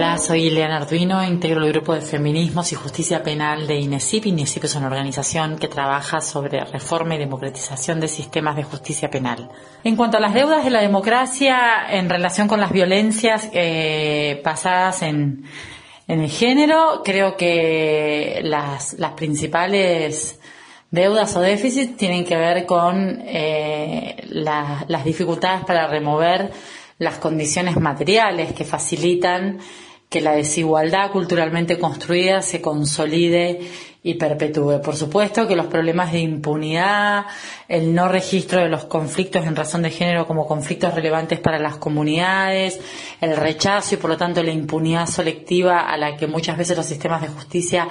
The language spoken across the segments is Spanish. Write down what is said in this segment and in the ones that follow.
Hola, soy Ileana Arduino, integro el grupo de Feminismos y Justicia Penal de INESIP. INESIP es una organización que trabaja sobre reforma y democratización de sistemas de justicia penal. En cuanto a las deudas de la democracia en relación con las violencias eh, basadas en, el género, creo que las, principales deudas o déficits tienen que ver con eh, las dificultades para remover las condiciones materiales que facilitan que la desigualdad culturalmente construida se consolide y perpetúe. Por supuesto que los problemas de impunidad, el no registro de los conflictos en razón de género como conflictos relevantes para las comunidades, el rechazo y por lo tanto la impunidad selectiva a la que muchas veces los sistemas de justicia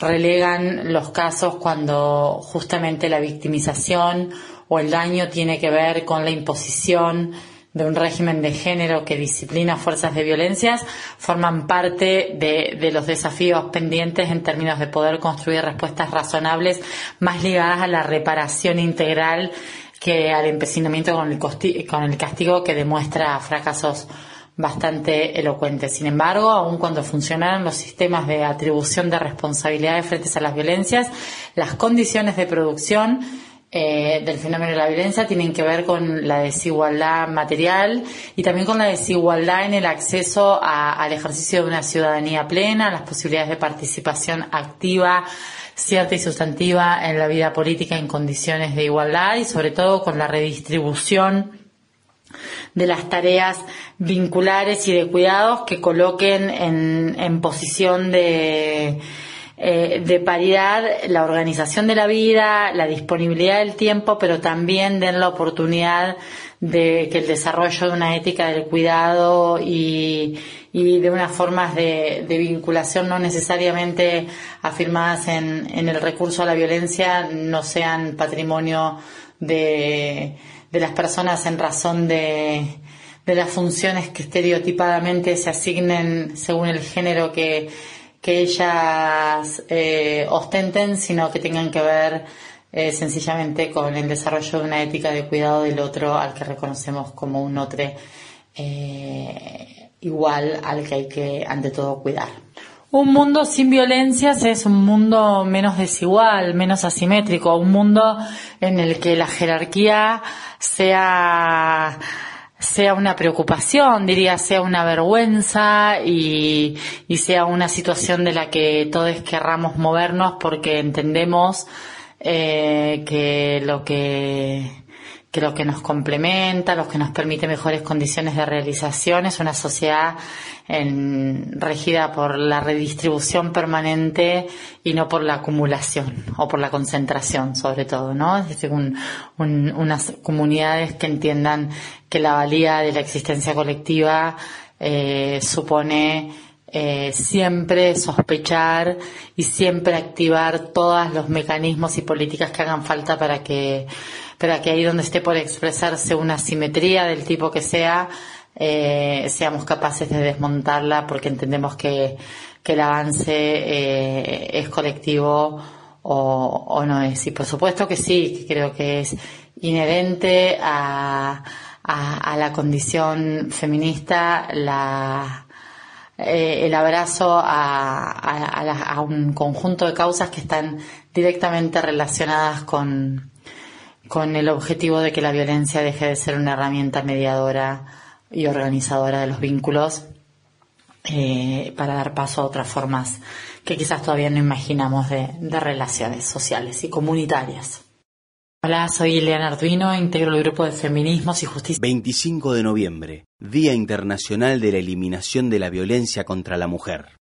relegan los casos cuando justamente la victimización o el daño tiene que ver con la imposición de un régimen de género que disciplina fuerzas de violencias forman parte de, de, los desafíos pendientes en términos de poder construir respuestas razonables más ligadas a la reparación integral que al empecinamiento con el, con el castigo que demuestra fracasos bastante elocuentes. Sin embargo, aun cuando funcionaron los sistemas de atribución de responsabilidades frente a las violencias, las condiciones de producción eh, del fenómeno de la violencia tienen que ver con la desigualdad material y también con la desigualdad en el acceso al ejercicio de una ciudadanía plena, las posibilidades de participación activa, cierta y sustantiva en la vida política en condiciones de igualdad y sobre todo con la redistribución de las tareas vinculares y de cuidados que coloquen en posición de eh, de paridad la organización de la vida, la disponibilidad del tiempo, pero también den la oportunidad de que el desarrollo de una ética del cuidado y, de unas formas de, vinculación no necesariamente afirmadas en, el recurso a la violencia no sean patrimonio de, de las personas en razón de, de las funciones que estereotipadamente se asignen según el género que, que ellas eh, ostenten, sino que tengan que ver eh, sencillamente con el desarrollo de una ética de cuidado del otro al que reconocemos como un otro eh, igual al que hay que ante todo cuidar. Un mundo sin violencias es un mundo menos desigual, menos asimétrico, un mundo en el que la jerarquía sea sea una preocupación, diría, sea una vergüenza y, y sea una situación de la que todos querramos movernos porque entendemos eh, que lo que que lo que nos complementa, lo que nos permite mejores condiciones de realización es una sociedad en, regida por la redistribución permanente y no por la acumulación o por la concentración, sobre todo, ¿no? Es decir, unas comunidades que entiendan que la valía de la existencia colectiva eh, supone eh, siempre sospechar y siempre activar todos los mecanismos y políticas que hagan falta para que pero que ahí donde esté por expresarse una simetría del tipo que sea, eh, seamos capaces de desmontarla porque entendemos que, el avance eh, es colectivo o, no es. Y por supuesto que sí, que creo que es inherente a, la condición feminista la, eh, el abrazo a, un conjunto de causas que están directamente relacionadas con, con el objetivo de que la violencia deje de ser una herramienta mediadora y organizadora de los vínculos eh, para dar paso a otras formas que quizás todavía no imaginamos de relaciones sociales y comunitarias. Hola, soy Ileana Arduino, integro el grupo de Feminismos y Justicia. 25 de noviembre, Día Internacional de la Eliminación de la Violencia contra la Mujer.